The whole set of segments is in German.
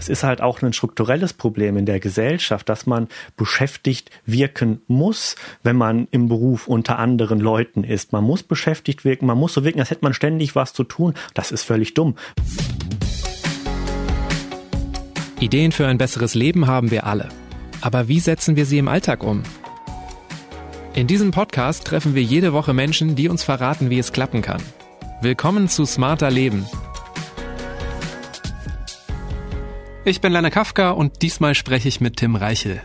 es ist halt auch ein strukturelles Problem in der Gesellschaft, dass man beschäftigt wirken muss, wenn man im Beruf unter anderen Leuten ist. Man muss beschäftigt wirken, man muss so wirken, als hätte man ständig was zu tun. Das ist völlig dumm. Ideen für ein besseres Leben haben wir alle. Aber wie setzen wir sie im Alltag um? In diesem Podcast treffen wir jede Woche Menschen, die uns verraten, wie es klappen kann. Willkommen zu Smarter Leben. Ich bin Lena Kafka und diesmal spreche ich mit Tim Reichel.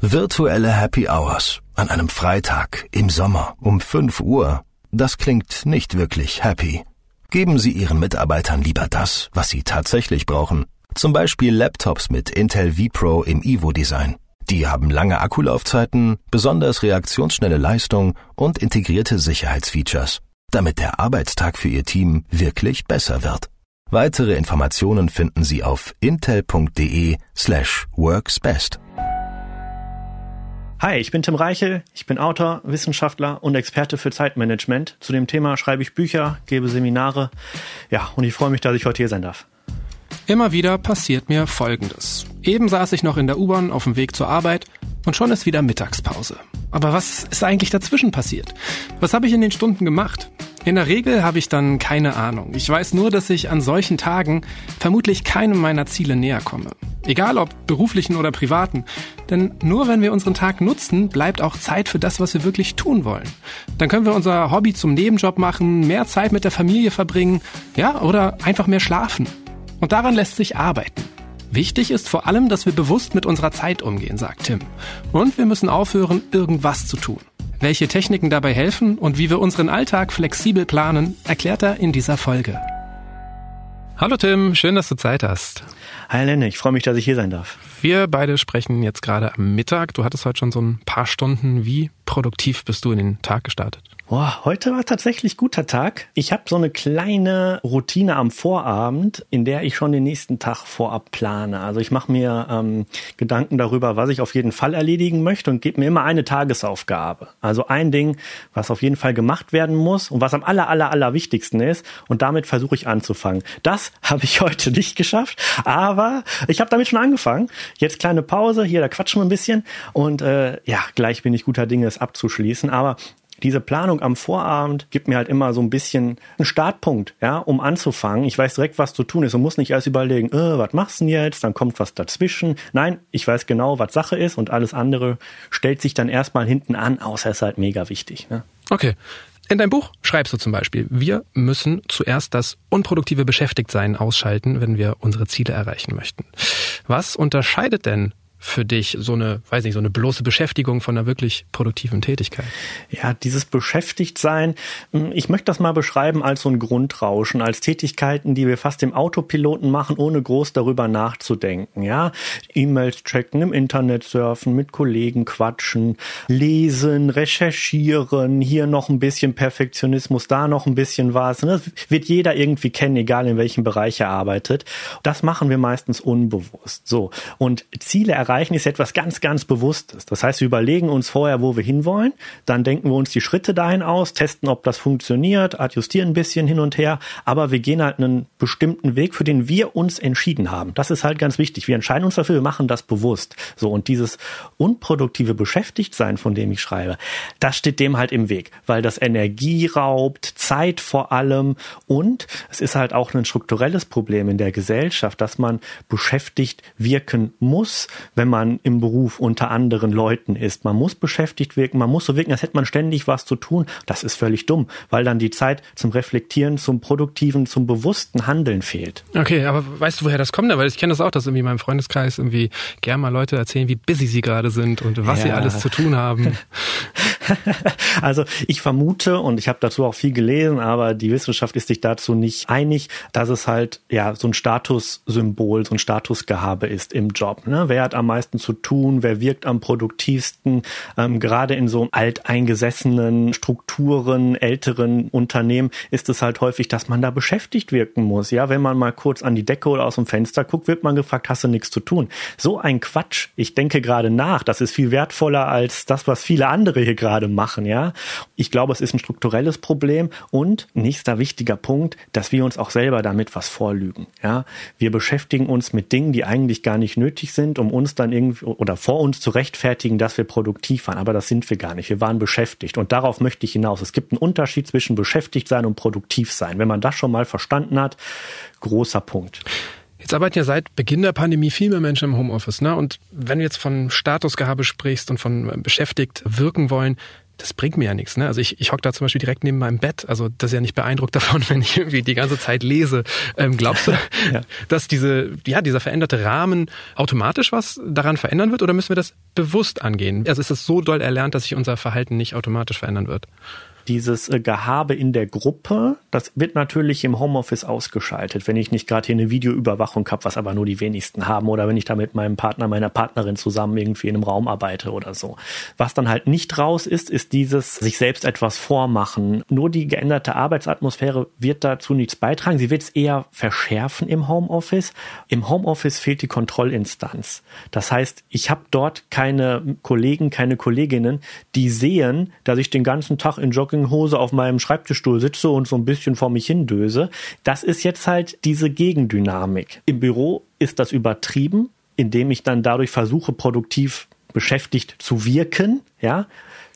Virtuelle Happy Hours an einem Freitag im Sommer um 5 Uhr. Das klingt nicht wirklich happy. Geben Sie Ihren Mitarbeitern lieber das, was sie tatsächlich brauchen. Zum Beispiel Laptops mit Intel vPro im Evo-Design. Die haben lange Akkulaufzeiten, besonders reaktionsschnelle Leistung und integrierte Sicherheitsfeatures, damit der Arbeitstag für Ihr Team wirklich besser wird. Weitere Informationen finden Sie auf intel.de slash worksbest. Hi, ich bin Tim Reichel, ich bin Autor, Wissenschaftler und Experte für Zeitmanagement. Zu dem Thema schreibe ich Bücher, gebe Seminare. Ja, und ich freue mich, dass ich heute hier sein darf. Immer wieder passiert mir Folgendes. Eben saß ich noch in der U-Bahn auf dem Weg zur Arbeit und schon ist wieder Mittagspause. Aber was ist eigentlich dazwischen passiert? Was habe ich in den Stunden gemacht? In der Regel habe ich dann keine Ahnung. Ich weiß nur, dass ich an solchen Tagen vermutlich keinem meiner Ziele näher komme. Egal ob beruflichen oder privaten. Denn nur wenn wir unseren Tag nutzen, bleibt auch Zeit für das, was wir wirklich tun wollen. Dann können wir unser Hobby zum Nebenjob machen, mehr Zeit mit der Familie verbringen, ja, oder einfach mehr schlafen. Und daran lässt sich arbeiten. Wichtig ist vor allem, dass wir bewusst mit unserer Zeit umgehen, sagt Tim. Und wir müssen aufhören, irgendwas zu tun. Welche Techniken dabei helfen und wie wir unseren Alltag flexibel planen, erklärt er in dieser Folge. Hallo Tim, schön, dass du Zeit hast. Hi Lenne, ich freue mich, dass ich hier sein darf. Wir beide sprechen jetzt gerade am Mittag. Du hattest heute schon so ein paar Stunden. Wie produktiv bist du in den Tag gestartet? Boah, heute war tatsächlich guter Tag. Ich habe so eine kleine Routine am Vorabend, in der ich schon den nächsten Tag vorab plane. Also ich mache mir ähm, Gedanken darüber, was ich auf jeden Fall erledigen möchte und gebe mir immer eine Tagesaufgabe. Also ein Ding, was auf jeden Fall gemacht werden muss und was am aller, aller, aller wichtigsten ist. Und damit versuche ich anzufangen. Das habe ich heute nicht geschafft, aber ich habe damit schon angefangen. Jetzt kleine Pause, hier, da quatschen wir ein bisschen. Und äh, ja, gleich bin ich guter Dinge, es abzuschließen. Aber diese Planung am Vorabend gibt mir halt immer so ein bisschen einen Startpunkt, ja, um anzufangen. Ich weiß direkt, was zu tun ist und muss nicht erst überlegen, äh, was machst du denn jetzt? Dann kommt was dazwischen. Nein, ich weiß genau, was Sache ist und alles andere stellt sich dann erstmal hinten an, außer es ist halt mega wichtig. Ne? Okay. In deinem Buch schreibst du zum Beispiel, wir müssen zuerst das unproduktive Beschäftigtsein ausschalten, wenn wir unsere Ziele erreichen möchten. Was unterscheidet denn für dich so eine, weiß nicht, so eine bloße Beschäftigung von einer wirklich produktiven Tätigkeit? Ja, dieses Beschäftigtsein, hm, ich möchte das mal beschreiben als so ein Grundrauschen, als Tätigkeiten, die wir fast im Autopiloten machen, ohne groß darüber nachzudenken. Ja, E-Mails checken, im Internet surfen, mit Kollegen quatschen, lesen, recherchieren, hier noch ein bisschen Perfektionismus, da noch ein bisschen was. Das wird jeder irgendwie kennen, egal in welchem Bereich er arbeitet. Das machen wir meistens unbewusst. So. Und Ziele erreichen erreichen, ist etwas ganz, ganz Bewusstes. Das heißt, wir überlegen uns vorher, wo wir hinwollen, dann denken wir uns die Schritte dahin aus, testen, ob das funktioniert, adjustieren ein bisschen hin und her, aber wir gehen halt einen bestimmten Weg, für den wir uns entschieden haben. Das ist halt ganz wichtig. Wir entscheiden uns dafür, wir machen das bewusst. So, und dieses unproduktive Beschäftigtsein, von dem ich schreibe, das steht dem halt im Weg, weil das Energie raubt, Zeit vor allem und es ist halt auch ein strukturelles Problem in der Gesellschaft, dass man beschäftigt wirken muss, wenn wenn man im Beruf unter anderen Leuten ist. Man muss beschäftigt wirken, man muss so wirken, als hätte man ständig was zu tun. Das ist völlig dumm, weil dann die Zeit zum Reflektieren, zum produktiven, zum bewussten Handeln fehlt. Okay, aber weißt du, woher das kommt? Weil ich kenne das auch, dass irgendwie in meinem Freundeskreis irgendwie gerne mal Leute erzählen, wie busy sie gerade sind und was ja. sie alles zu tun haben. also ich vermute und ich habe dazu auch viel gelesen, aber die Wissenschaft ist sich dazu nicht einig, dass es halt ja so ein Statussymbol, so ein Statusgehabe ist im Job. Ne? Wer hat am meisten zu tun, wer wirkt am produktivsten. Ähm, gerade in so alteingesessenen Strukturen, älteren Unternehmen ist es halt häufig, dass man da beschäftigt wirken muss. Ja, wenn man mal kurz an die Decke oder aus dem Fenster guckt, wird man gefragt, hast du nichts zu tun? So ein Quatsch. Ich denke gerade nach. Das ist viel wertvoller als das, was viele andere hier gerade machen. Ja, ich glaube, es ist ein strukturelles Problem und nächster wichtiger Punkt, dass wir uns auch selber damit was vorlügen. Ja, wir beschäftigen uns mit Dingen, die eigentlich gar nicht nötig sind, um uns dann irgendwie oder vor uns zu rechtfertigen, dass wir produktiv waren. Aber das sind wir gar nicht. Wir waren beschäftigt. Und darauf möchte ich hinaus. Es gibt einen Unterschied zwischen beschäftigt sein und produktiv sein. Wenn man das schon mal verstanden hat, großer Punkt. Jetzt arbeiten ja seit Beginn der Pandemie viel mehr Menschen im Homeoffice. Ne? Und wenn du jetzt von Statusgehabe sprichst und von beschäftigt wirken wollen, das bringt mir ja nichts. Ne? Also ich, ich hocke da zum Beispiel direkt neben meinem Bett. Also das ist ja nicht beeindruckt davon, wenn ich irgendwie die ganze Zeit lese. Ähm, glaubst du, ja. dass diese, ja, dieser veränderte Rahmen automatisch was daran verändern wird oder müssen wir das bewusst angehen? Also ist das so doll erlernt, dass sich unser Verhalten nicht automatisch verändern wird? Dieses äh, Gehabe in der Gruppe, das wird natürlich im Homeoffice ausgeschaltet, wenn ich nicht gerade hier eine Videoüberwachung habe, was aber nur die wenigsten haben, oder wenn ich da mit meinem Partner, meiner Partnerin zusammen irgendwie in einem Raum arbeite oder so. Was dann halt nicht raus ist, ist dieses sich selbst etwas vormachen. Nur die geänderte Arbeitsatmosphäre wird dazu nichts beitragen. Sie wird es eher verschärfen im Homeoffice. Im Homeoffice fehlt die Kontrollinstanz. Das heißt, ich habe dort keine Kollegen, keine Kolleginnen, die sehen, dass ich den ganzen Tag in Jogging Jogginghose auf meinem Schreibtischstuhl sitze und so ein bisschen vor mich hindöse. Das ist jetzt halt diese Gegendynamik. Im Büro ist das übertrieben, indem ich dann dadurch versuche, produktiv beschäftigt zu wirken, ja.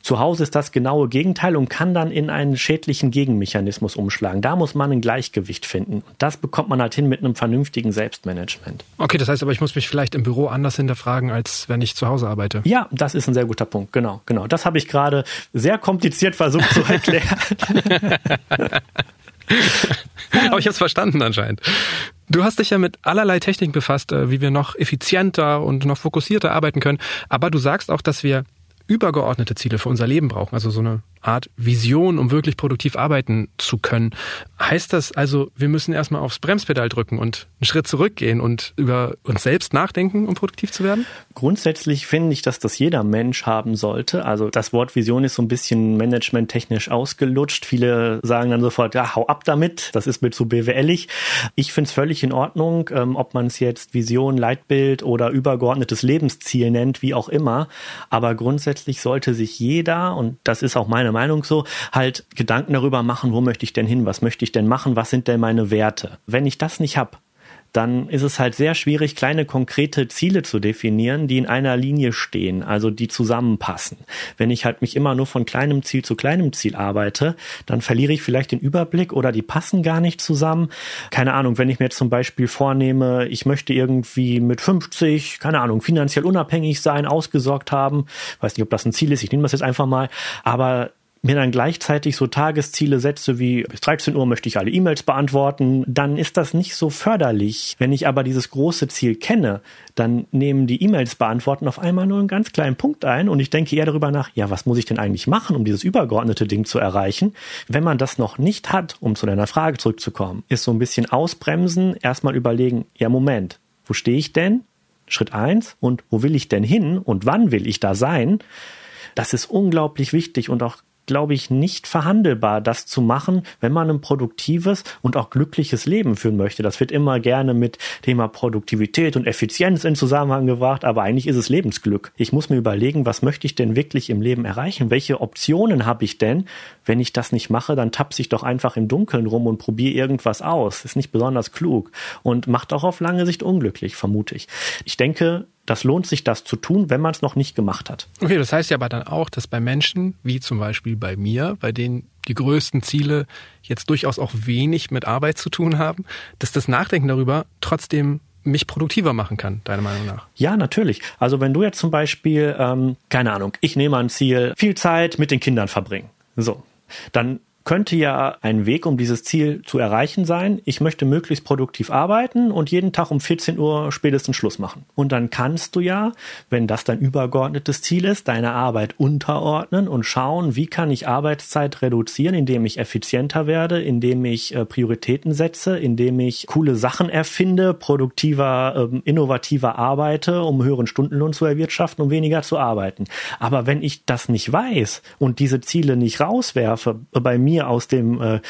Zu Hause ist das genaue Gegenteil und kann dann in einen schädlichen Gegenmechanismus umschlagen. Da muss man ein Gleichgewicht finden. Und das bekommt man halt hin mit einem vernünftigen Selbstmanagement. Okay, das heißt aber, ich muss mich vielleicht im Büro anders hinterfragen, als wenn ich zu Hause arbeite. Ja, das ist ein sehr guter Punkt. Genau, genau. Das habe ich gerade sehr kompliziert versucht zu erklären. aber ich habe es verstanden anscheinend. Du hast dich ja mit allerlei Techniken befasst, äh, wie wir noch effizienter und noch fokussierter arbeiten können. Aber du sagst auch, dass wir übergeordnete Ziele für unser Leben brauchen, also so eine Art Vision, um wirklich produktiv arbeiten zu können. Heißt das also, wir müssen erstmal aufs Bremspedal drücken und einen Schritt zurückgehen und über uns selbst nachdenken, um produktiv zu werden? Grundsätzlich finde ich, dass das jeder Mensch haben sollte. Also das Wort Vision ist so ein bisschen managementtechnisch ausgelutscht. Viele sagen dann sofort, ja, hau ab damit, das ist mir zu BWLig. Ich finde es völlig in Ordnung, ähm, ob man es jetzt Vision, Leitbild oder übergeordnetes Lebensziel nennt, wie auch immer. Aber grundsätzlich sollte sich jeder, und das ist auch meine Meinung so, halt Gedanken darüber machen, wo möchte ich denn hin, was möchte ich denn machen, was sind denn meine Werte. Wenn ich das nicht habe, dann ist es halt sehr schwierig, kleine konkrete Ziele zu definieren, die in einer Linie stehen, also die zusammenpassen. Wenn ich halt mich immer nur von kleinem Ziel zu kleinem Ziel arbeite, dann verliere ich vielleicht den Überblick oder die passen gar nicht zusammen. Keine Ahnung, wenn ich mir jetzt zum Beispiel vornehme, ich möchte irgendwie mit 50, keine Ahnung, finanziell unabhängig sein, ausgesorgt haben, weiß nicht, ob das ein Ziel ist, ich nehme das jetzt einfach mal, aber mir dann gleichzeitig so Tagesziele setze wie bis 13 Uhr möchte ich alle E-Mails beantworten, dann ist das nicht so förderlich. Wenn ich aber dieses große Ziel kenne, dann nehmen die E-Mails beantworten auf einmal nur einen ganz kleinen Punkt ein und ich denke eher darüber nach, ja, was muss ich denn eigentlich machen, um dieses übergeordnete Ding zu erreichen? Wenn man das noch nicht hat, um zu deiner Frage zurückzukommen, ist so ein bisschen ausbremsen, erstmal überlegen, ja, Moment, wo stehe ich denn? Schritt eins und wo will ich denn hin und wann will ich da sein? Das ist unglaublich wichtig und auch glaube ich, nicht verhandelbar, das zu machen, wenn man ein produktives und auch glückliches Leben führen möchte. Das wird immer gerne mit Thema Produktivität und Effizienz in Zusammenhang gebracht, aber eigentlich ist es Lebensglück. Ich muss mir überlegen, was möchte ich denn wirklich im Leben erreichen? Welche Optionen habe ich denn? Wenn ich das nicht mache, dann tapse ich doch einfach im Dunkeln rum und probiere irgendwas aus. Ist nicht besonders klug und macht auch auf lange Sicht unglücklich, vermute ich. Ich denke, das lohnt sich, das zu tun, wenn man es noch nicht gemacht hat. Okay, das heißt ja aber dann auch, dass bei Menschen, wie zum Beispiel bei mir, bei denen die größten Ziele jetzt durchaus auch wenig mit Arbeit zu tun haben, dass das Nachdenken darüber trotzdem mich produktiver machen kann, deiner Meinung nach? Ja, natürlich. Also wenn du jetzt zum Beispiel, ähm, keine Ahnung, ich nehme ein Ziel, viel Zeit mit den Kindern verbringen. So, dann könnte ja ein Weg, um dieses Ziel zu erreichen sein. Ich möchte möglichst produktiv arbeiten und jeden Tag um 14 Uhr spätestens Schluss machen. Und dann kannst du ja, wenn das dein übergeordnetes Ziel ist, deine Arbeit unterordnen und schauen, wie kann ich Arbeitszeit reduzieren, indem ich effizienter werde, indem ich äh, Prioritäten setze, indem ich coole Sachen erfinde, produktiver, äh, innovativer arbeite, um höheren Stundenlohn zu erwirtschaften, um weniger zu arbeiten. Aber wenn ich das nicht weiß und diese Ziele nicht rauswerfe bei mir aus dem äh,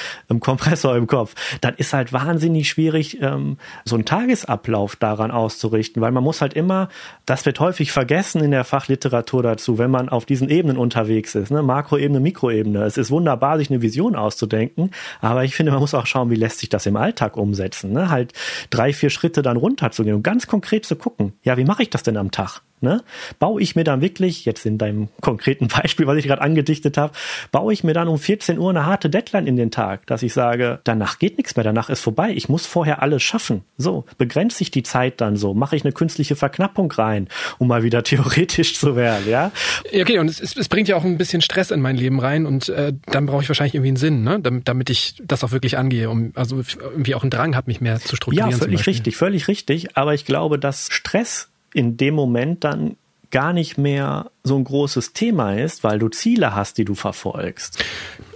Kompressor im Kopf, dann ist halt wahnsinnig schwierig, ähm, so einen Tagesablauf daran auszurichten, weil man muss halt immer, das wird häufig vergessen in der Fachliteratur dazu, wenn man auf diesen Ebenen unterwegs ist, ne? Makroebene, Mikroebene. Es ist wunderbar, sich eine Vision auszudenken, aber ich finde, man muss auch schauen, wie lässt sich das im Alltag umsetzen. Ne? Halt drei, vier Schritte dann runterzugehen und ganz konkret zu gucken, ja, wie mache ich das denn am Tag? Ne? Baue ich mir dann wirklich, jetzt in deinem konkreten Beispiel, was ich gerade angedichtet habe, baue ich mir dann um 14 Uhr eine harte Deadline in den Tag, dass ich sage, danach geht nichts mehr, danach ist vorbei, ich muss vorher alles schaffen. So, begrenze ich die Zeit dann so, mache ich eine künstliche Verknappung rein, um mal wieder theoretisch zu werden, ja? Okay, und es, es bringt ja auch ein bisschen Stress in mein Leben rein und äh, dann brauche ich wahrscheinlich irgendwie einen Sinn, ne? damit, damit ich das auch wirklich angehe, um also irgendwie auch einen Drang habe, mich mehr zu strukturieren. Ja, völlig richtig, völlig richtig, aber ich glaube, dass Stress in dem Moment dann gar nicht mehr so ein großes Thema ist, weil du Ziele hast, die du verfolgst.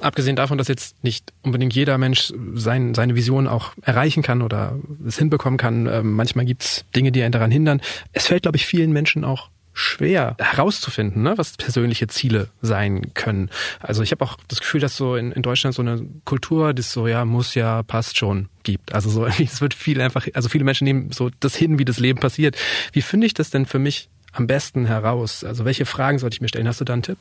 Abgesehen davon, dass jetzt nicht unbedingt jeder Mensch sein, seine Vision auch erreichen kann oder es hinbekommen kann. Ähm, manchmal gibt's Dinge, die einen daran hindern. Es fällt, glaube ich, vielen Menschen auch schwer herauszufinden, ne, was persönliche Ziele sein können. Also ich habe auch das Gefühl, dass so in, in Deutschland so eine Kultur, das so ja muss ja passt schon gibt. Also so es wird viel einfach, also viele Menschen nehmen so das hin, wie das Leben passiert. Wie finde ich das denn für mich am besten heraus? Also welche Fragen sollte ich mir stellen? Hast du da einen Tipp?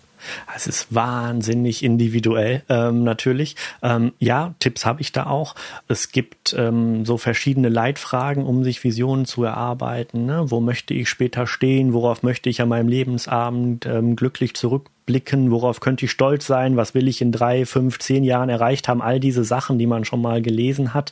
Es ist wahnsinnig individuell ähm, natürlich. Ähm, ja, Tipps habe ich da auch. Es gibt ähm, so verschiedene Leitfragen, um sich Visionen zu erarbeiten. Ne? Wo möchte ich später stehen? Worauf möchte ich an meinem Lebensabend ähm, glücklich zurück blicken, worauf könnte ich stolz sein, was will ich in drei, fünf, zehn Jahren erreicht haben, all diese Sachen, die man schon mal gelesen hat,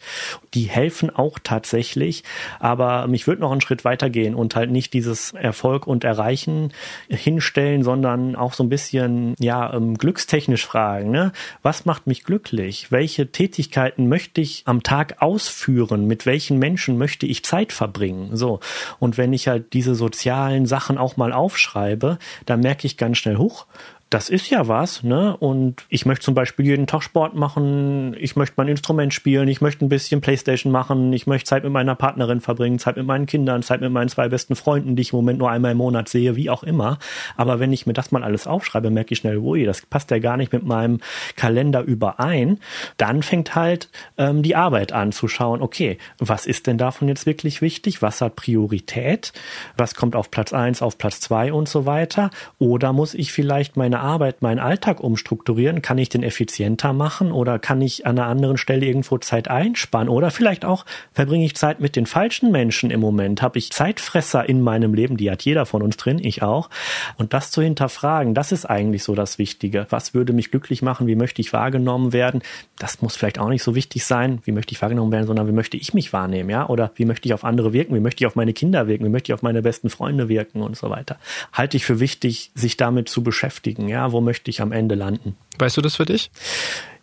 die helfen auch tatsächlich, aber mich würde noch einen Schritt weiter gehen und halt nicht dieses Erfolg und Erreichen hinstellen, sondern auch so ein bisschen, ja, ähm, glückstechnisch fragen, ne? was macht mich glücklich, welche Tätigkeiten möchte ich am Tag ausführen, mit welchen Menschen möchte ich Zeit verbringen, so. Und wenn ich halt diese sozialen Sachen auch mal aufschreibe, dann merke ich ganz schnell, hoch, das ist ja was, ne? Und ich möchte zum Beispiel jeden Tag Sport machen, ich möchte mein Instrument spielen, ich möchte ein bisschen Playstation machen, ich möchte Zeit mit meiner Partnerin verbringen, Zeit mit meinen Kindern, Zeit mit meinen zwei besten Freunden, die ich im Moment nur einmal im Monat sehe, wie auch immer. Aber wenn ich mir das mal alles aufschreibe, merke ich schnell, ui, das passt ja gar nicht mit meinem Kalender überein. Dann fängt halt ähm, die Arbeit an zu schauen, okay, was ist denn davon jetzt wirklich wichtig? Was hat Priorität? Was kommt auf Platz eins, auf Platz zwei und so weiter? Oder muss ich vielleicht meine Arbeit, meinen Alltag umstrukturieren? Kann ich den effizienter machen oder kann ich an einer anderen Stelle irgendwo Zeit einsparen? Oder vielleicht auch verbringe ich Zeit mit den falschen Menschen im Moment? Habe ich Zeitfresser in meinem Leben? Die hat jeder von uns drin, ich auch. Und das zu hinterfragen, das ist eigentlich so das Wichtige. Was würde mich glücklich machen? Wie möchte ich wahrgenommen werden? Das muss vielleicht auch nicht so wichtig sein, wie möchte ich wahrgenommen werden, sondern wie möchte ich mich wahrnehmen, ja? Oder wie möchte ich auf andere wirken? Wie möchte ich auf meine Kinder wirken? Wie möchte ich auf meine besten Freunde wirken und so weiter? Halte ich für wichtig, sich damit zu beschäftigen ja, wo möchte ich am Ende landen? Weißt du das für dich?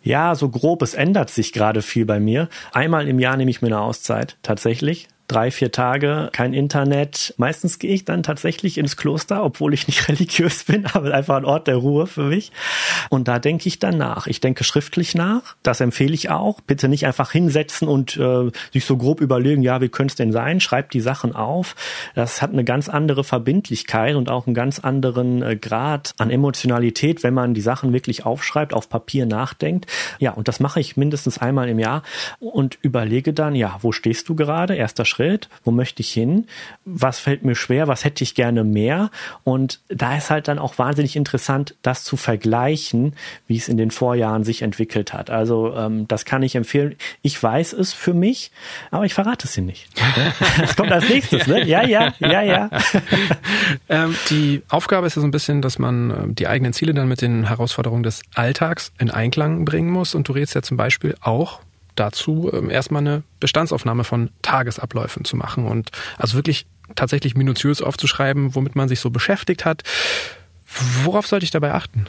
Ja, so grob, es ändert sich gerade viel bei mir. Einmal im Jahr nehme ich mir eine Auszeit, tatsächlich drei, vier Tage kein Internet. Meistens gehe ich dann tatsächlich ins Kloster, obwohl ich nicht religiös bin, aber einfach ein Ort der Ruhe für mich. Und da denke ich dann nach. Ich denke schriftlich nach. Das empfehle ich auch. Bitte nicht einfach hinsetzen und äh, sich so grob überlegen, ja, wie könnte es denn sein? Schreibt die Sachen auf. Das hat eine ganz andere Verbindlichkeit und auch einen ganz anderen äh, Grad an Emotionalität, wenn man die Sachen wirklich aufschreibt, auf Papier nachdenkt. Ja, und das mache ich mindestens einmal im Jahr und überlege dann, ja, wo stehst du gerade? Erster Schritt Schritt? Wo möchte ich hin? Was fällt mir schwer? Was hätte ich gerne mehr? Und da ist halt dann auch wahnsinnig interessant, das zu vergleichen, wie es in den Vorjahren sich entwickelt hat. Also ähm, das kann ich empfehlen. Ich weiß es für mich, aber ich verrate es dir nicht. Das kommt als nächstes, ne? Ja, ja, ja, ja. ähm, die Aufgabe ist ja so ein bisschen, dass man ähm, die eigenen Ziele dann mit den Herausforderungen des Alltags in Einklang bringen muss. Und du redest ja zum Beispiel auch dazu, ähm, erstmal eine Bestandsaufnahme von Tagesabläufen zu machen und also wirklich tatsächlich minutiös aufzuschreiben, womit man sich so beschäftigt hat. Worauf sollte ich dabei achten?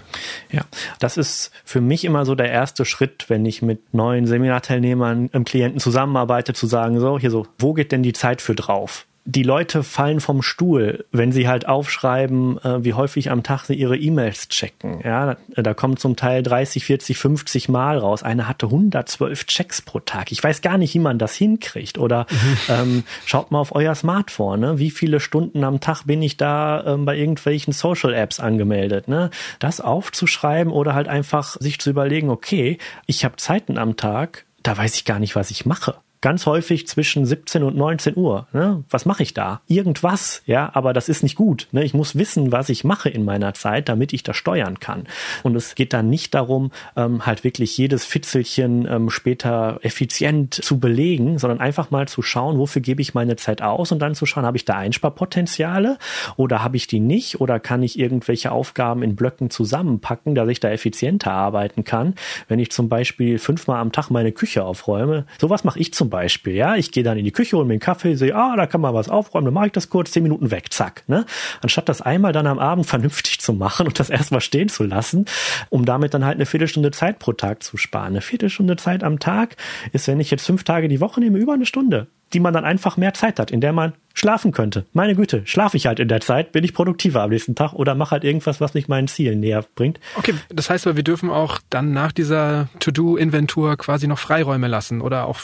Ja, das ist für mich immer so der erste Schritt, wenn ich mit neuen Seminarteilnehmern, im Klienten zusammenarbeite, zu sagen, so, hier so, wo geht denn die Zeit für drauf? Die Leute fallen vom Stuhl, wenn sie halt aufschreiben, äh, wie häufig am Tag sie ihre E-Mails checken. Ja, da, kommt zum Teil 30, 40, 50 Mal raus. Eine hatte 112 Checks pro Tag. Ich weiß gar nicht, wie man das hinkriegt. Oder mhm. ähm, schaut mal auf euer Smartphone. Ne? Wie viele Stunden am Tag bin ich da ähm, bei irgendwelchen Social Apps angemeldet? Ne? Das aufzuschreiben oder halt einfach sich zu überlegen, okay, ich habe Zeiten am Tag, da weiß ich gar nicht, was ich mache ganz häufig zwischen 17 und 19 Uhr. Ne? Was mache ich da? Irgendwas, ja, aber das ist nicht gut. Ne? Ich muss wissen, was ich mache in meiner Zeit, damit ich das steuern kann. Und es geht dann nicht darum, ähm, halt wirklich jedes Fitzelchen ähm, später effizient zu belegen, sondern einfach mal zu schauen, wofür gebe ich meine Zeit aus und dann zu schauen, habe ich da Einsparpotenziale oder habe ich die nicht oder kann ich irgendwelche Aufgaben in Blöcken zusammenpacken, dass ich da effizienter arbeiten kann. Wenn ich zum Beispiel fünfmal am Tag meine Küche aufräume, sowas mache ich zum zum Beispiel, ja, ich gehe dann in die Küche, hole mir einen Kaffee, sehe, ah, da kann man was aufräumen, dann mache ich das kurz, zehn Minuten weg, zack, ne? Anstatt das einmal dann am Abend vernünftig zu machen und das erstmal stehen zu lassen, um damit dann halt eine Viertelstunde Zeit pro Tag zu sparen. Eine Viertelstunde Zeit am Tag ist, wenn ich jetzt fünf Tage die Woche nehme, über eine Stunde die man dann einfach mehr Zeit hat, in der man schlafen könnte. Meine Güte, schlafe ich halt in der Zeit, bin ich produktiver am nächsten Tag oder mache halt irgendwas, was mich meinen Zielen näher bringt. Okay, das heißt aber, wir dürfen auch dann nach dieser To-Do-Inventur quasi noch Freiräume lassen oder auch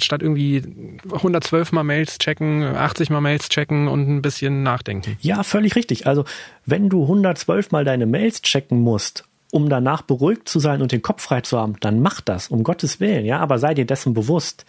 statt irgendwie 112 mal Mails checken, 80 mal Mails checken und ein bisschen nachdenken. Ja, völlig richtig. Also, wenn du 112 mal deine Mails checken musst um danach beruhigt zu sein und den Kopf frei zu haben, dann mach das, um Gottes Willen, ja, aber sei dir dessen bewusst.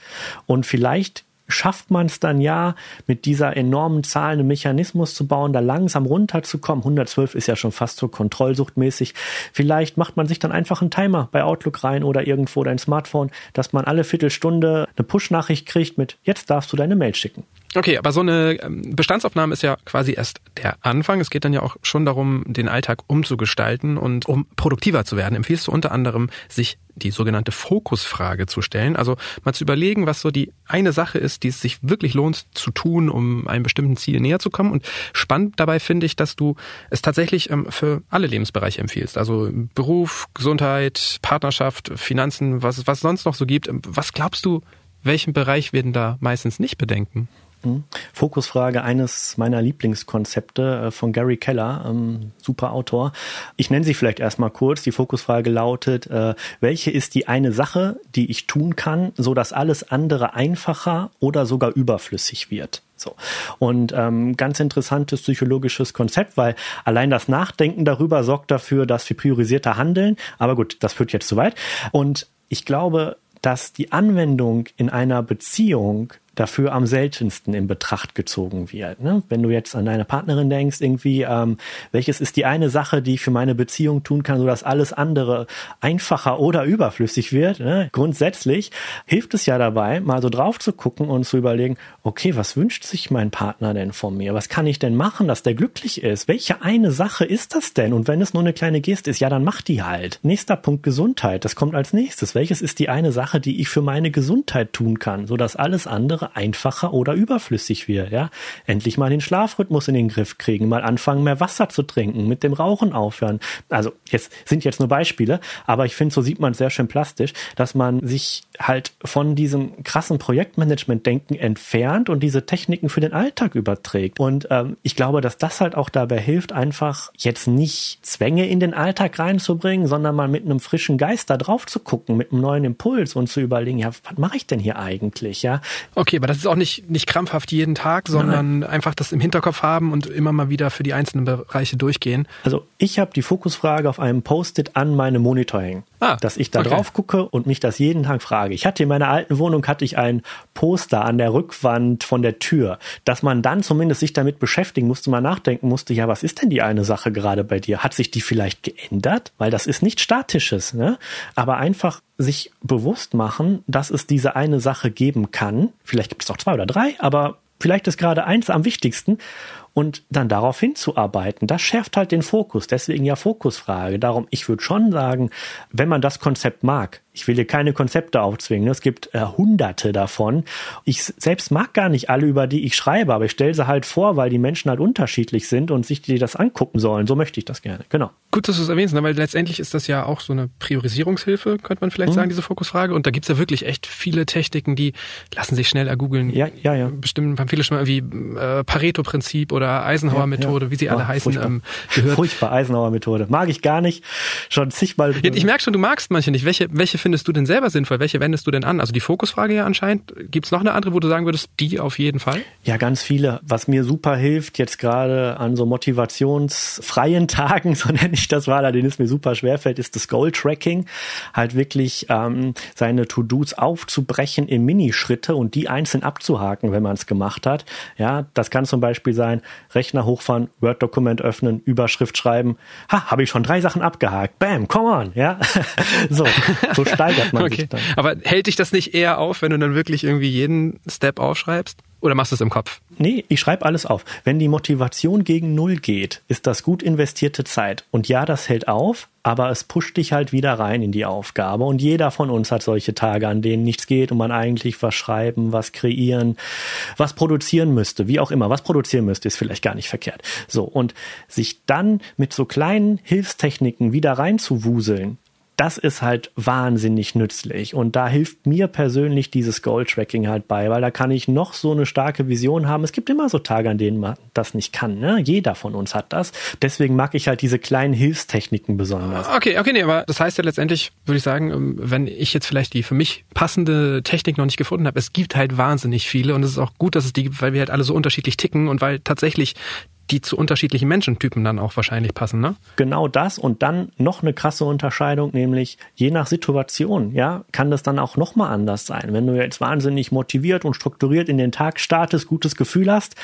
Und vielleicht schafft man es dann ja, mit dieser enormen Zahl einen Mechanismus zu bauen, da langsam runterzukommen. 112 ist ja schon fast so kontrollsuchtmäßig. Vielleicht macht man sich dann einfach einen Timer bei Outlook rein oder irgendwo dein Smartphone, dass man alle Viertelstunde eine Push-Nachricht kriegt mit, jetzt darfst du deine Mail schicken. Okay, aber so eine ähm, Bestandsaufnahme ist ja quasi erst der Anfang. Es geht dann ja auch schon darum, den Alltag umzugestalten und um produktiver zu werden. Empfiehlst du unter anderem, sich die sogenannte Fokusfrage zu stellen, also mal zu überlegen, was so die eine Sache ist, die es sich wirklich lohnt zu tun, um einem bestimmten Ziel näher zu kommen. Und spannend dabei finde ich, dass du es tatsächlich ähm, für alle Lebensbereiche empfiehlst. Also Beruf, Gesundheit, Partnerschaft, Finanzen, was, was sonst noch so gibt. Was glaubst du, welchen Bereich werden da meistens nicht bedenken? Hm? Fokusfrage eines meiner Lieblingskonzepte äh, von Gary Keller, ähm, super Autor. Ich nenne sie vielleicht erstmal kurz. Die Fokusfrage lautet, äh, welche ist die eine Sache, die ich tun kann, so dass alles andere einfacher oder sogar überflüssig wird? So. Und ähm, ganz interessantes psychologisches Konzept, weil allein das Nachdenken darüber sorgt dafür, dass wir priorisierter handeln. Aber gut, das führt jetzt zu weit. Und ich glaube, dass die Anwendung in einer Beziehung dafür am seltensten in Betracht gezogen wird. Ne? Wenn du jetzt an deine Partnerin denkst, irgendwie, ähm, welches ist die eine Sache, die ich für meine Beziehung tun kann, sodass alles andere einfacher oder überflüssig wird. Ne? Grundsätzlich hilft es ja dabei, mal so drauf zu gucken und zu überlegen, okay, was wünscht sich mein Partner denn von mir? Was kann ich denn machen, dass der glücklich ist? Welche eine Sache ist das denn? Und wenn es nur eine kleine Geste ist, ja, dann mach die halt. Nächster Punkt Gesundheit. Das kommt als nächstes. Welches ist die eine Sache, die ich für meine Gesundheit tun kann, sodass alles andere andere einfacher oder überflüssig wird. Ja, endlich mal den Schlafrhythmus in den Griff kriegen, mal anfangen mehr Wasser zu trinken, mit dem Rauchen aufhören. Also jetzt sind jetzt nur Beispiele, aber ich finde, so sieht man es sehr schön plastisch, dass man sich halt von diesem krassen Projektmanagement-Denken entfernt und diese Techniken für den Alltag überträgt. Und ähm, ich glaube, dass das halt auch dabei hilft, einfach jetzt nicht Zwänge in den Alltag reinzubringen, sondern mal mit einem frischen Geist da drauf zu gucken, mit einem neuen Impuls und zu überlegen, ja, was mache ich denn hier eigentlich? Ja. Okay, Okay, aber das ist auch nicht, nicht krampfhaft jeden Tag, sondern Nein. einfach das im Hinterkopf haben und immer mal wieder für die einzelnen Bereiche durchgehen. Also ich habe die Fokusfrage auf einem Post-it an meinem Monitor hängen. Ah, dass ich da okay. drauf gucke und mich das jeden Tag frage. Ich hatte in meiner alten Wohnung hatte ich ein Poster an der Rückwand von der Tür, dass man dann zumindest sich damit beschäftigen musste, mal nachdenken musste, ja, was ist denn die eine Sache gerade bei dir? Hat sich die vielleicht geändert? Weil das ist nicht statisches, ne? Aber einfach sich bewusst machen, dass es diese eine Sache geben kann. Vielleicht gibt es auch zwei oder drei, aber vielleicht ist gerade eins am wichtigsten. Und dann darauf hinzuarbeiten. Das schärft halt den Fokus. Deswegen ja Fokusfrage. Darum, ich würde schon sagen, wenn man das Konzept mag, ich will dir keine Konzepte aufzwingen. Es gibt äh, hunderte davon. Ich selbst mag gar nicht alle, über die ich schreibe, aber ich stelle sie halt vor, weil die Menschen halt unterschiedlich sind und sich die das angucken sollen. So möchte ich das gerne. Genau. Gut, dass du es erwähnst, ne? weil letztendlich ist das ja auch so eine Priorisierungshilfe, könnte man vielleicht mhm. sagen, diese Fokusfrage. Und da gibt's ja wirklich echt viele Techniken, die lassen sich schnell ergoogeln. Ja, ja, ja. Bestimmt haben viele schon mal irgendwie äh, Pareto-Prinzip oder Eisenhower-Methode, ja, ja. wie sie alle oh, heißen, furchtbar. ähm, gehört. Furchtbar, Eisenhower-Methode. Mag ich gar nicht. Schon zigmal. Ja, ich merke schon, du magst manche nicht. Welche, welche findest du denn selber sinnvoll? Welche wendest du denn an? Also die Fokusfrage ja anscheinend. Gibt es noch eine andere, wo du sagen würdest, die auf jeden Fall? Ja, ganz viele. Was mir super hilft, jetzt gerade an so motivationsfreien Tagen, so nenne ich das mal, denen es mir super schwerfällt, ist das Goal-Tracking. Halt wirklich ähm, seine To-Dos aufzubrechen in Minischritte und die einzeln abzuhaken, wenn man es gemacht hat. Ja, das kann zum Beispiel sein, Rechner hochfahren, Word-Dokument öffnen, Überschrift schreiben. Ha, habe ich schon drei Sachen abgehakt. Bam, come on, ja. so, so steigert man okay. sich dann. Aber hält dich das nicht eher auf, wenn du dann wirklich irgendwie jeden Step aufschreibst? Oder machst du es im Kopf? Nee, ich schreibe alles auf. Wenn die Motivation gegen Null geht, ist das gut investierte Zeit. Und ja, das hält auf, aber es pusht dich halt wieder rein in die Aufgabe. Und jeder von uns hat solche Tage, an denen nichts geht und man eigentlich was schreiben, was kreieren, was produzieren müsste, wie auch immer. Was produzieren müsste, ist vielleicht gar nicht verkehrt. So, und sich dann mit so kleinen Hilfstechniken wieder reinzuwuseln, das ist halt wahnsinnig nützlich. Und da hilft mir persönlich dieses Goal-Tracking halt bei, weil da kann ich noch so eine starke Vision haben. Es gibt immer so Tage, an denen man das nicht kann. Ne? Jeder von uns hat das. Deswegen mag ich halt diese kleinen Hilfstechniken besonders. Okay, okay, nee, aber das heißt ja letztendlich, würde ich sagen, ähm, wenn ich jetzt vielleicht die für mich passende Technik noch nicht gefunden habe, es gibt halt wahnsinnig viele und es ist auch gut, dass es die gibt, weil wir halt alle so unterschiedlich ticken und weil tatsächlich die zu unterschiedlichen Menschentypen dann auch wahrscheinlich passen, ne? Genau das und dann noch eine krasse Unterscheidung, nämlich je nach Situation, ja, kann das dann auch noch mal anders sein. Wenn du jetzt wahnsinnig motiviert und strukturiert in den Tag startest, gutes Gefühl hast,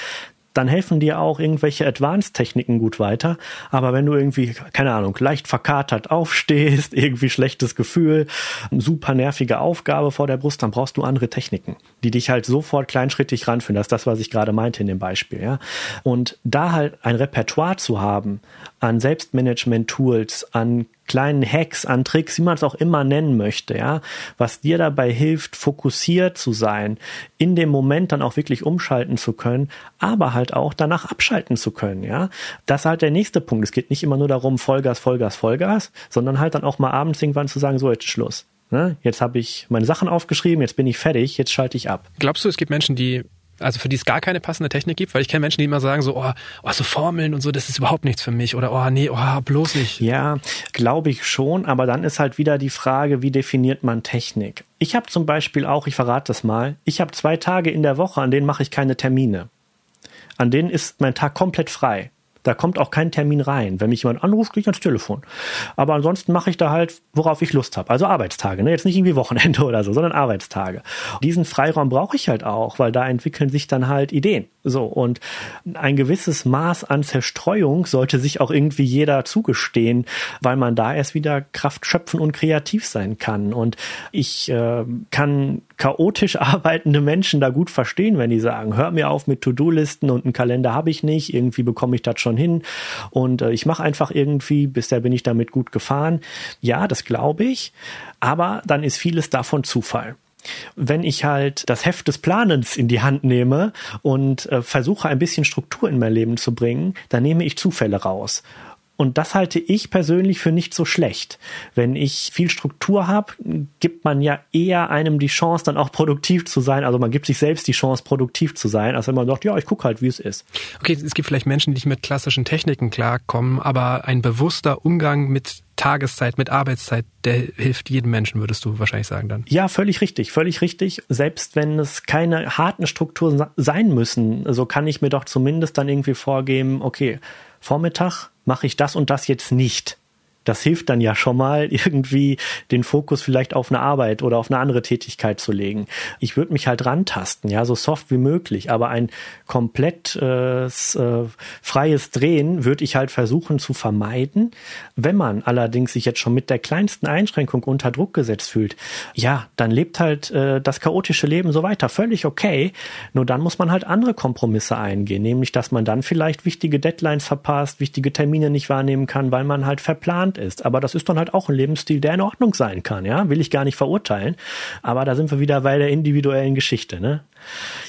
dann helfen dir auch irgendwelche Advanced-Techniken gut weiter. Aber wenn du irgendwie, keine Ahnung, leicht verkatert aufstehst, irgendwie schlechtes Gefühl, super nervige Aufgabe vor der Brust, dann brauchst du andere Techniken, die dich halt sofort kleinschrittig ranführen. Das ist das, was ich gerade meinte in dem Beispiel, ja. Und da halt ein Repertoire zu haben an Selbstmanagement-Tools, an kleinen Hacks, an Tricks, wie man es auch immer nennen möchte, ja, was dir dabei hilft, fokussiert zu sein, in dem Moment dann auch wirklich umschalten zu können, aber halt auch danach abschalten zu können, ja. Das ist halt der nächste Punkt. Es geht nicht immer nur darum, Vollgas, Vollgas, Vollgas, sondern halt dann auch mal abends irgendwann zu sagen, so jetzt Schluss. Ne? Jetzt habe ich meine Sachen aufgeschrieben, jetzt bin ich fertig, jetzt schalte ich ab. Glaubst du, es gibt Menschen, die also für die es gar keine passende Technik gibt, weil ich kenne Menschen, die immer sagen so, oh, oh, so Formeln und so, das ist überhaupt nichts für mich oder oh, nee, oh, bloß nicht. Ja, glaube ich schon, aber dann ist halt wieder die Frage, wie definiert man Technik? Ich habe zum Beispiel auch, ich verrate das mal, ich habe zwei Tage in der Woche, an denen mache ich keine Termine. An denen ist mein Tag komplett frei. Da kommt auch kein Termin rein. Wenn mich jemand anruft, gehe ich ans Telefon. Aber ansonsten mache ich da halt, worauf ich Lust habe. Also Arbeitstage. Ne? Jetzt nicht irgendwie Wochenende oder so, sondern Arbeitstage. Diesen Freiraum brauche ich halt auch, weil da entwickeln sich dann halt Ideen. So, und ein gewisses Maß an Zerstreuung sollte sich auch irgendwie jeder zugestehen, weil man da erst wieder Kraft schöpfen und kreativ sein kann. Und ich äh, kann chaotisch arbeitende Menschen da gut verstehen, wenn die sagen, hör mir auf mit To-Do-Listen und einen Kalender habe ich nicht, irgendwie bekomme ich das schon hin und äh, ich mache einfach irgendwie, bisher bin ich damit gut gefahren. Ja, das glaube ich, aber dann ist vieles davon Zufall wenn ich halt das Heft des Planens in die Hand nehme und äh, versuche ein bisschen Struktur in mein Leben zu bringen, dann nehme ich Zufälle raus. Und das halte ich persönlich für nicht so schlecht. Wenn ich viel Struktur habe, gibt man ja eher einem die Chance, dann auch produktiv zu sein. Also man gibt sich selbst die Chance, produktiv zu sein, als wenn man sagt, ja, ich gucke halt, wie es ist. Okay, es gibt vielleicht Menschen, die nicht mit klassischen Techniken klarkommen, aber ein bewusster Umgang mit Tageszeit, mit Arbeitszeit, der hilft jedem Menschen, würdest du wahrscheinlich sagen dann. Ja, völlig richtig, völlig richtig. Selbst wenn es keine harten Strukturen sein müssen, so kann ich mir doch zumindest dann irgendwie vorgeben, okay, Vormittag mache ich das und das jetzt nicht. Das hilft dann ja schon mal irgendwie den Fokus vielleicht auf eine Arbeit oder auf eine andere Tätigkeit zu legen. Ich würde mich halt rantasten, ja, so soft wie möglich, aber ein komplett äh, äh, freies Drehen würde ich halt versuchen zu vermeiden. Wenn man allerdings sich jetzt schon mit der kleinsten Einschränkung unter Druck gesetzt fühlt, ja, dann lebt halt äh, das chaotische Leben so weiter. Völlig okay. Nur dann muss man halt andere Kompromisse eingehen, nämlich dass man dann vielleicht wichtige Deadlines verpasst, wichtige Termine nicht wahrnehmen kann, weil man halt verplant ist. Aber das ist dann halt auch ein Lebensstil, der in Ordnung sein kann, ja, will ich gar nicht verurteilen. Aber da sind wir wieder bei der individuellen Geschichte, ne?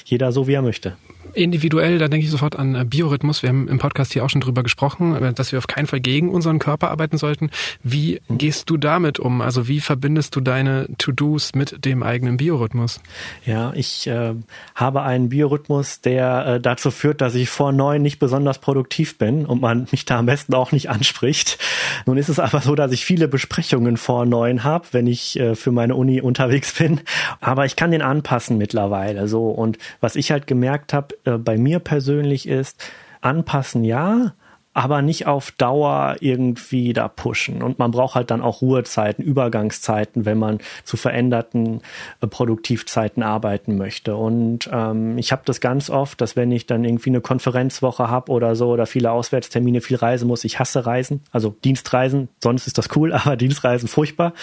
Jeder so, wie er möchte individuell, da denke ich sofort an äh, Biorhythmus. Wir haben im Podcast hier auch schon drüber gesprochen, äh, dass wir auf keinen Fall gegen unseren Körper arbeiten sollten. Wie gehst du damit um? Also wie verbindest du deine To-Dos mit dem eigenen Biorhythmus? Ja, ich äh, habe einen Biorhythmus, der äh, dazu führt, dass ich vor neun nicht besonders produktiv bin und man mich da am besten auch nicht anspricht. Nun ist es aber so, dass ich viele Besprechungen vor neun habe, wenn ich äh, für meine Uni unterwegs bin. Aber ich kann den anpassen mittlerweile so. Und was ich halt gemerkt habe, bei mir persönlich ist, anpassen ja, aber nicht auf Dauer irgendwie da pushen. Und man braucht halt dann auch Ruhezeiten, Übergangszeiten, wenn man zu veränderten äh, Produktivzeiten arbeiten möchte. Und ähm, ich habe das ganz oft, dass wenn ich dann irgendwie eine Konferenzwoche habe oder so oder viele Auswärtstermine, viel reisen muss, ich hasse Reisen, also Dienstreisen, sonst ist das cool, aber Dienstreisen furchtbar.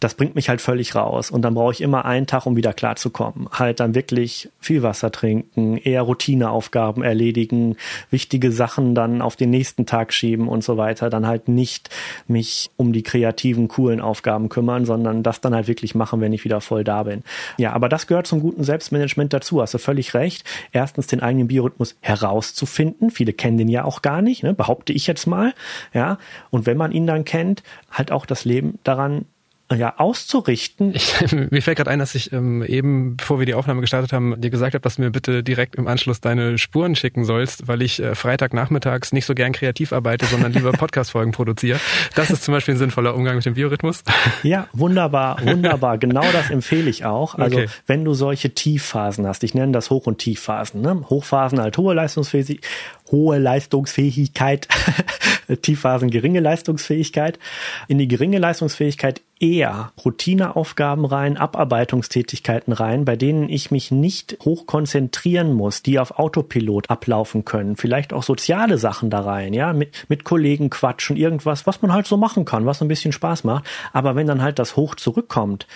Das bringt mich halt völlig raus. Und dann brauche ich immer einen Tag, um wieder klarzukommen. Halt dann wirklich viel Wasser trinken, eher Routineaufgaben erledigen, wichtige Sachen dann auf den nächsten nächsten Tag schieben und so weiter, dann halt nicht mich um die kreativen, coolen Aufgaben kümmern, sondern das dann halt wirklich machen, wenn ich wieder voll da bin. Ja, aber das gehört zum guten Selbstmanagement dazu. Hast du völlig recht. Erstens den eigenen Biorhythmus herauszufinden. Viele kennen den ja auch gar nicht, ne? behaupte ich jetzt mal. Ja, und wenn man ihn dann kennt, halt auch das Leben daran ja, auszurichten. Ich, mir fällt gerade ein, dass ich ähm, eben, bevor wir die Aufnahme gestartet haben, dir gesagt habe, dass du mir bitte direkt im Anschluss deine Spuren schicken sollst, weil ich äh, Freitagnachmittags nicht so gern kreativ arbeite, sondern lieber Podcast-Folgen produziere. Das ist zum Beispiel ein sinnvoller Umgang mit dem Biorhythmus. Ja, wunderbar, wunderbar. genau das empfehle ich auch. Also okay. wenn du solche Tiefphasen hast, ich nenne das Hoch- und Tiefphasen. Ne? Hochphasen halt hohe Leistungsfähigkeit, hohe Leistungsfähigkeit, Tiefphasen geringe Leistungsfähigkeit. In die geringe Leistungsfähigkeit eher Routineaufgaben rein, Abarbeitungstätigkeiten rein, bei denen ich mich nicht hoch konzentrieren muss, die auf Autopilot ablaufen können. Vielleicht auch soziale Sachen da rein, ja, mit, mit Kollegen quatschen, irgendwas, was man halt so machen kann, was ein bisschen Spaß macht. Aber wenn dann halt das hoch zurückkommt,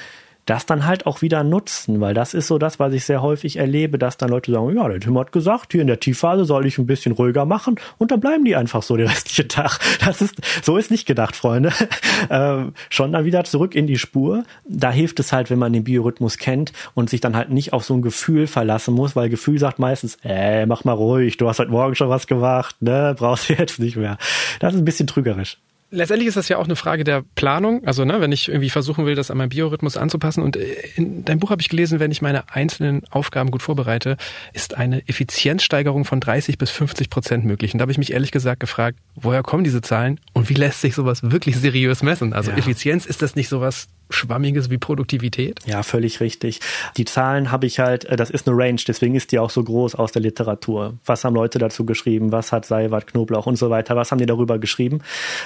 das dann halt auch wieder nutzen, weil das ist so das, was ich sehr häufig erlebe, dass dann Leute sagen, ja, der Tim hat gesagt, hier in der Tiefphase soll ich ein bisschen ruhiger machen und dann bleiben die einfach so den restlichen Tag. Das ist, so ist nicht gedacht, Freunde. ähm, schon dann wieder zurück in die Spur. Da hilft es halt, wenn man den Biorhythmus kennt und sich dann halt nicht auf so ein Gefühl verlassen muss, weil Gefühl sagt meistens, äh, mach mal ruhig, du hast heute Morgen schon was gemacht, ne, brauchst du jetzt nicht mehr. Das ist ein bisschen trügerisch letztendlich ist das ja auch eine Frage der Planung. Also, ne, wenn ich irgendwie versuchen will, das an meinen Biorhythmus anzupassen. Und äh, in deinem Buch habe ich gelesen, wenn ich meine einzelnen Aufgaben gut vorbereite, ist eine Effizienzsteigerung von 30 bis 50 Prozent möglich. Und da habe ich mich ehrlich gesagt gefragt, woher kommen diese Zahlen und wie lässt sich sowas wirklich seriös messen? Also ja. Effizienz, ist das nicht sowas Schwammiges wie Produktivität? Ja, völlig richtig. Die Zahlen habe ich halt, äh, das ist eine Range, deswegen ist die auch so groß aus der Literatur. Was haben Leute dazu geschrieben? Was hat Seiwart, Knoblauch und so weiter? Was haben die darüber geschrieben?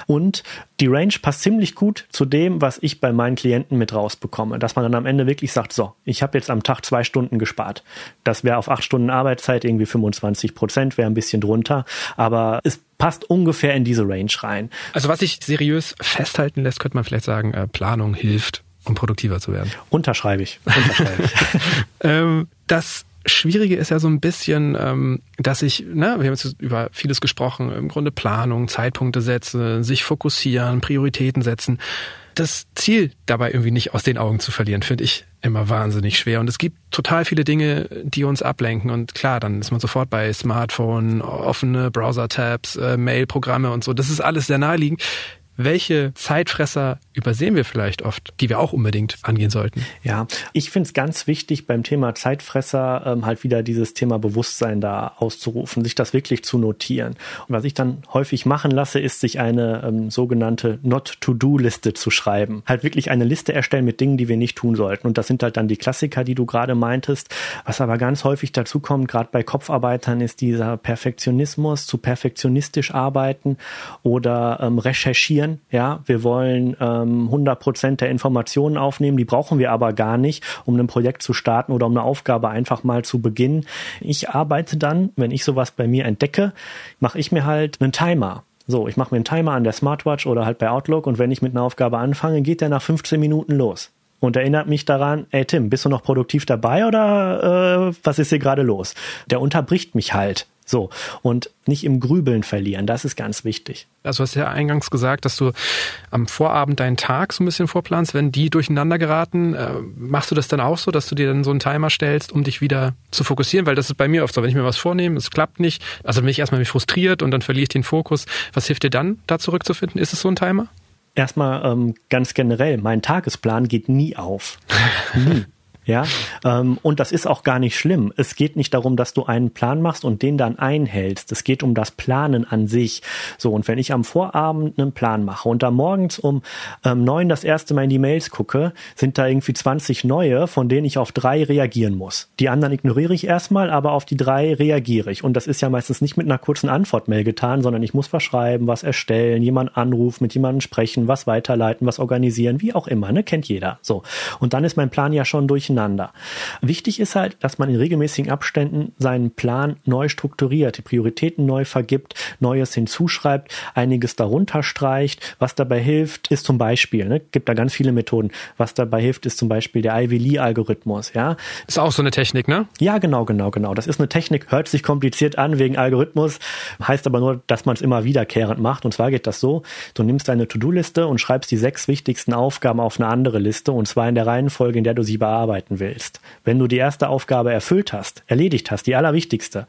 Und die Range passt ziemlich gut zu dem, was ich bei meinen Klienten mit rausbekomme. Dass man dann am Ende wirklich sagt, so, ich habe jetzt am Tag zwei Stunden gespart. Das wäre auf acht Stunden Arbeitszeit irgendwie 25 Prozent, wäre ein bisschen drunter. Aber es passt ungefähr in diese Range rein. Also was sich seriös festhalten lässt, könnte man vielleicht sagen, äh, Planung hilft, um produktiver zu werden. Unterschreibe ich. Unterschreibe ich. ähm, das Schwierige ist ja so ein bisschen, ähm, dass ich, ne, wir haben jetzt über vieles gesprochen, im Grunde Planung, Zeitpunkte setzen, sich fokussieren, Prioritäten setzen. Das Ziel dabei irgendwie nicht aus den Augen zu verlieren, finde ich immer wahnsinnig schwer. Und es gibt total viele Dinge, die uns ablenken. Und klar, dann ist man sofort bei Smartphone, offene Browser-Tabs, äh, Mail-Programme und so. Das ist alles sehr naheliegend. Welche Zeitfresser übersehen wir vielleicht oft, die wir auch unbedingt angehen sollten? Ja, ich finde es ganz wichtig beim Thema Zeitfresser ähm, halt wieder dieses Thema Bewusstsein da auszurufen, sich das wirklich zu notieren. Und was ich dann häufig machen lasse, ist sich eine ähm, sogenannte Not-to-Do-Liste zu schreiben. Halt wirklich eine Liste erstellen mit Dingen, die wir nicht tun sollten. Und das sind halt dann die Klassiker, die du gerade meintest. Was aber ganz häufig dazu kommt, gerade bei Kopfarbeitern, ist dieser Perfektionismus, zu perfektionistisch arbeiten oder ähm, recherchieren optimieren. Ja, wir wollen ähm, 100 Prozent der Informationen aufnehmen. Die brauchen wir aber gar nicht, um ein Projekt zu starten oder um eine Aufgabe einfach mal zu beginnen. Ich arbeite dann, wenn ich sowas bei mir entdecke, mache ich mir halt einen Timer. So, ich mache mir einen Timer an der Smartwatch oder halt bei Outlook und wenn ich mit einer Aufgabe anfange, geht der nach 15 Minuten los und erinnert mich daran, ey Tim, bist du noch produktiv dabei oder äh, was ist hier gerade los? Der unterbricht mich halt. So. Und nicht im Grübeln verlieren. Das ist ganz wichtig. Also hast du ja eingangs gesagt, dass du am Vorabend deinen Tag so ein bisschen vorplanst. Wenn die durcheinander geraten, äh, machst du das dann auch so, dass du dir dann so einen Timer stellst, um dich wieder zu fokussieren? Weil das ist bei mir oft so, wenn ich mir was vornehme, es klappt nicht. Also bin ich erstmal mich frustriert und dann verliere ich den Fokus. Was hilft dir dann, da zurückzufinden? Ist es so ein Timer? Erstmal ähm, ganz generell, mein Tagesplan geht nie auf. nie. Ja, ähm, und das ist auch gar nicht schlimm. Es geht nicht darum, dass du einen Plan machst und den dann einhältst. Es geht um das Planen an sich. So, und wenn ich am Vorabend einen Plan mache und da morgens um ähm, neun das erste Mal in die Mails gucke, sind da irgendwie 20 neue, von denen ich auf drei reagieren muss. Die anderen ignoriere ich erstmal, aber auf die drei reagiere ich. Und das ist ja meistens nicht mit einer kurzen Antwortmail getan, sondern ich muss was schreiben, was erstellen, jemand anrufen, mit jemandem sprechen, was weiterleiten, was organisieren, wie auch immer, ne? Kennt jeder. So. Und dann ist mein Plan ja schon durcheinander durcheinander. Wichtig ist halt, dass man in regelmäßigen Abständen seinen Plan neu strukturiert, die Prioritäten neu vergibt, Neues hinzuschreibt, einiges darunter streicht. Was dabei hilft, ist zum Beispiel, ne, gibt da ganz viele Methoden. Was dabei hilft, ist zum Beispiel der Ivy Lee Algorithmus, ja. Ist auch so eine Technik, ne? Ja, genau, genau, genau. Das ist eine Technik, hört sich kompliziert an wegen Algorithmus, heißt aber nur, dass man es immer wiederkehrend macht. Und zwar geht das so, du nimmst deine To-Do-Liste und schreibst die sechs wichtigsten Aufgaben auf eine andere Liste und zwar in der Reihenfolge, in der du sie bearbeitest arbeiten willst, wenn du die erste Aufgabe erfüllt hast, erledigt hast, die allerwichtigste,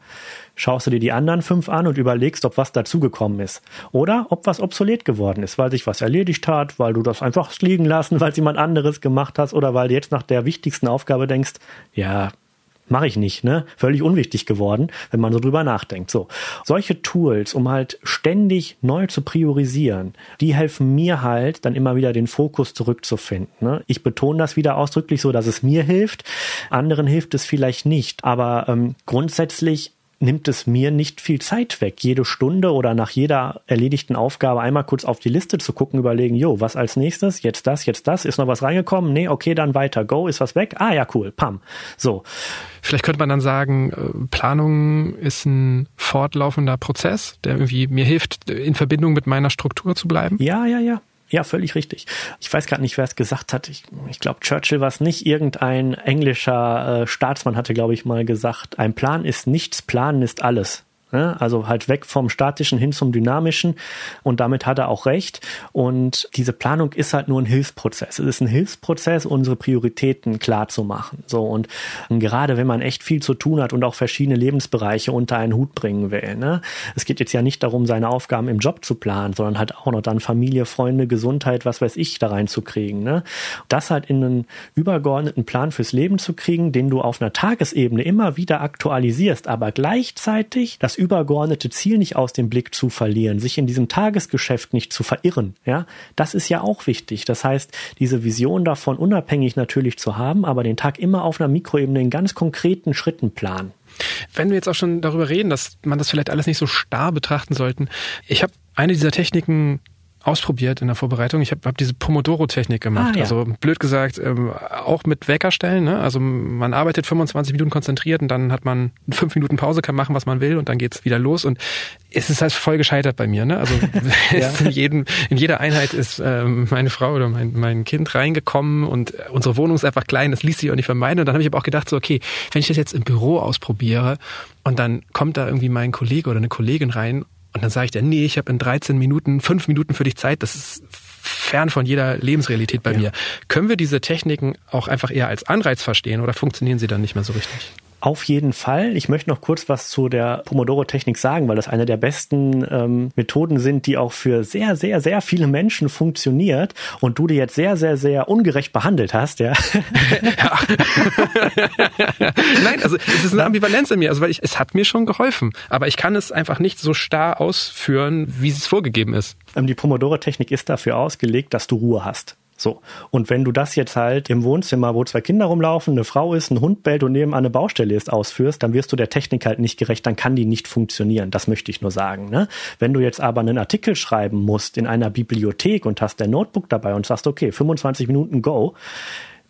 schaust du dir die anderen fünf an und überlegst, ob was dazugekommen ist. Oder ob was obsolet geworden ist, weil sich was erledigt hat, weil du das einfach liegen lassen, weil jemand anderes gemacht hast oder weil du jetzt nach der wichtigsten Aufgabe denkst, ja, mache ich nicht, ne? Völlig unwichtig geworden, wenn man so drüber nachdenkt. So, solche Tools, um halt ständig neu zu priorisieren, die helfen mir halt, dann immer wieder den Fokus zurückzufinden. Ne? Ich betone das wieder ausdrücklich so, dass es mir hilft. Anderen hilft es vielleicht nicht, aber ähm, grundsätzlich nimmt es mir nicht viel Zeit weg, jede Stunde oder nach jeder erledigten Aufgabe einmal kurz auf die Liste zu gucken, überlegen, jo, was als nächstes, jetzt das, jetzt das, ist noch was reingekommen? Nee, okay, dann weiter, go, ist was weg? Ah ja, cool, pam. So. Vielleicht könnte man dann sagen, äh, Planung ist ein fortlaufender Prozess, der irgendwie mir hilft, in Verbindung mit meiner Struktur zu bleiben. Ja, ja, ja. Ja, völlig richtig. Ich weiß gerade nicht, wer es gesagt hat. Ich, ich glaube, Churchill war es nicht. Irgendein englischer äh, Staatsmann hatte, glaube ich, mal gesagt, ein Plan ist nichts, Planen ist alles. Also halt weg vom Statischen hin zum Dynamischen. Und damit hat er auch recht. Und diese Planung ist halt nur ein Hilfsprozess. Es ist ein Hilfsprozess, unsere Prioritäten klar zu machen. So und gerade wenn man echt viel zu tun hat und auch verschiedene Lebensbereiche unter einen Hut bringen will. Ne? Es geht jetzt ja nicht darum, seine Aufgaben im Job zu planen, sondern halt auch noch dann Familie, Freunde, Gesundheit, was weiß ich, da reinzukriegen. Ne? Das halt in einen übergeordneten Plan fürs Leben zu kriegen, den du auf einer Tagesebene immer wieder aktualisierst, aber gleichzeitig das übergeordnete Ziel nicht aus dem Blick zu verlieren, sich in diesem Tagesgeschäft nicht zu verirren, ja, das ist ja auch wichtig. Das heißt, diese Vision davon unabhängig natürlich zu haben, aber den Tag immer auf einer Mikroebene in ganz konkreten Schritten planen. Wenn wir jetzt auch schon darüber reden, dass man das vielleicht alles nicht so starr betrachten sollten. Ich habe eine dieser Techniken ausprobiert in der Vorbereitung. Ich habe hab diese Pomodoro-Technik gemacht. Ah, ja. Also blöd gesagt, ähm, auch mit Weckerstellen. Ne? Also man arbeitet 25 Minuten konzentriert und dann hat man fünf Minuten Pause, kann machen, was man will und dann geht's wieder los. Und es ist halt voll gescheitert bei mir. Ne? Also ja. in, jedem, in jeder Einheit ist ähm, meine Frau oder mein, mein Kind reingekommen und unsere Wohnung ist einfach klein, das ließ sich auch nicht vermeiden. Und dann habe ich aber auch gedacht, so okay, wenn ich das jetzt im Büro ausprobiere und dann kommt da irgendwie mein Kollege oder eine Kollegin rein und dann sage ich dir, nee, ich habe in 13 Minuten, fünf Minuten für dich Zeit. Das ist fern von jeder Lebensrealität bei ja. mir. Können wir diese Techniken auch einfach eher als Anreiz verstehen oder funktionieren sie dann nicht mehr so richtig? Auf jeden Fall. Ich möchte noch kurz was zu der Pomodoro-Technik sagen, weil das eine der besten ähm, Methoden sind, die auch für sehr, sehr, sehr viele Menschen funktioniert und du die jetzt sehr, sehr, sehr ungerecht behandelt hast, ja. ja. Nein, also es ist eine Ambivalenz in mir, also weil ich, es hat mir schon geholfen, aber ich kann es einfach nicht so starr ausführen, wie es vorgegeben ist. Ähm, die Pomodoro-Technik ist dafür ausgelegt, dass du Ruhe hast. So. Und wenn du das jetzt halt im Wohnzimmer, wo zwei Kinder rumlaufen, eine Frau ist, ein Hund bellt und nebenan eine Baustelle ist, ausführst, dann wirst du der Technik halt nicht gerecht, dann kann die nicht funktionieren. Das möchte ich nur sagen. Ne? Wenn du jetzt aber einen Artikel schreiben musst in einer Bibliothek und hast dein Notebook dabei und sagst, okay, 25 Minuten Go,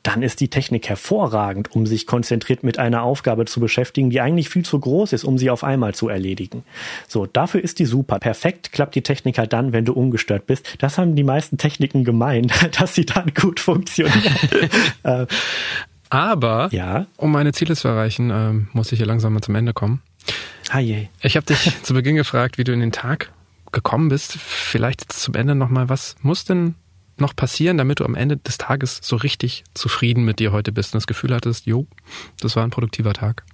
dann ist die Technik hervorragend, um sich konzentriert mit einer Aufgabe zu beschäftigen, die eigentlich viel zu groß ist, um sie auf einmal zu erledigen. So, dafür ist die super. Perfekt klappt die Technik halt dann, wenn du ungestört bist. Das haben die meisten Techniken gemeint, dass sie dann gut funktionieren. Äh, Aber, ja? um meine Ziele zu erreichen, ähm, muss ich hier langsam mal zum Ende kommen. Je. Ich habe dich zu Beginn gefragt, wie du in den Tag gekommen bist. Vielleicht zum Ende nochmal, was muss denn noch passieren, damit du am Ende des Tages so richtig zufrieden mit dir heute bist und das Gefühl hattest, jo, das war ein produktiver Tag?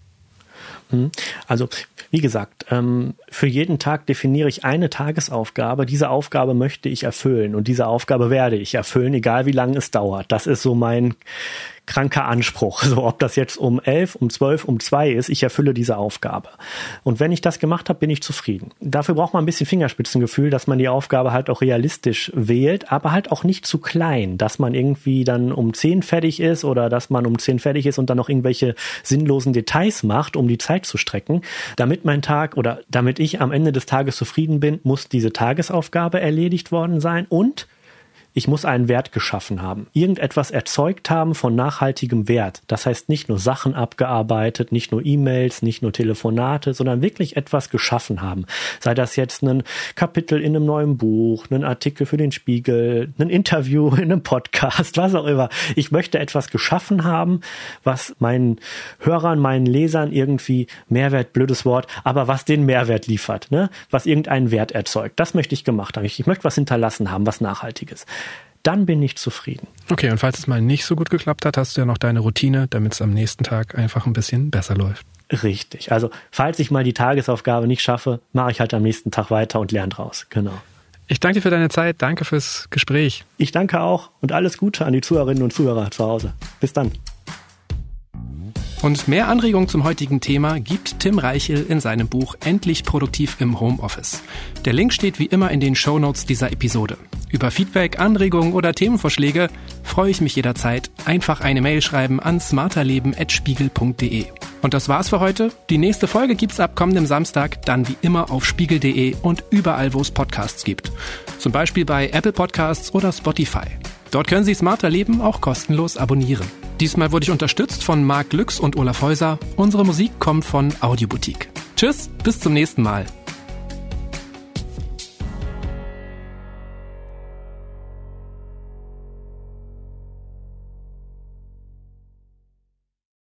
Hm. Also, wie gesagt, ähm, für jeden Tag definiere ich eine Tagesaufgabe. Diese Aufgabe möchte ich erfüllen und diese Aufgabe werde ich erfüllen, egal wie lange es dauert. Das ist so mein kranker Anspruch. So, ob das jetzt um elf, um zwölf, um zwei ist, ich erfülle diese Aufgabe. Und wenn ich das gemacht habe, bin ich zufrieden. Dafür braucht man ein bisschen Fingerspitzengefühl, dass man die Aufgabe halt auch realistisch wählt, aber halt auch nicht zu klein, dass man irgendwie dann um zehn fertig ist oder dass man um zehn fertig ist und dann noch irgendwelche sinnlosen Details macht, um die Zeit zu strecken. Damit mein Tag oder damit ich am Ende des Tages zufrieden bin, muss diese Tagesaufgabe erledigt worden sein und ich muss einen Wert geschaffen haben, irgendetwas erzeugt haben von nachhaltigem Wert. Das heißt nicht nur Sachen abgearbeitet, nicht nur E-Mails, nicht nur Telefonate, sondern wirklich etwas geschaffen haben. Sei das jetzt ein Kapitel in einem neuen Buch, ein Artikel für den Spiegel, ein Interview in einem Podcast, was auch immer. Ich möchte etwas geschaffen haben, was meinen Hörern, meinen Lesern irgendwie Mehrwert, blödes Wort, aber was den Mehrwert liefert, ne? was irgendeinen Wert erzeugt. Das möchte ich gemacht haben. Ich, ich möchte was hinterlassen haben, was Nachhaltiges dann bin ich zufrieden. Okay, und falls es mal nicht so gut geklappt hat, hast du ja noch deine Routine, damit es am nächsten Tag einfach ein bisschen besser läuft. Richtig. Also, falls ich mal die Tagesaufgabe nicht schaffe, mache ich halt am nächsten Tag weiter und lerne draus. Genau. Ich danke dir für deine Zeit. Danke fürs Gespräch. Ich danke auch und alles Gute an die Zuhörerinnen und Zuhörer zu Hause. Bis dann. Und mehr Anregungen zum heutigen Thema gibt Tim Reichel in seinem Buch Endlich produktiv im Homeoffice. Der Link steht wie immer in den Show Notes dieser Episode. Über Feedback, Anregungen oder Themenvorschläge freue ich mich jederzeit. Einfach eine Mail schreiben an smarterleben.spiegel.de. Und das war's für heute. Die nächste Folge gibt's ab kommendem Samstag dann wie immer auf spiegel.de und überall, wo es Podcasts gibt. Zum Beispiel bei Apple Podcasts oder Spotify. Dort können Sie Smarter Leben auch kostenlos abonnieren. Diesmal wurde ich unterstützt von Marc Lüx und Olaf Häuser. Unsere Musik kommt von Audioboutique. Tschüss, bis zum nächsten Mal.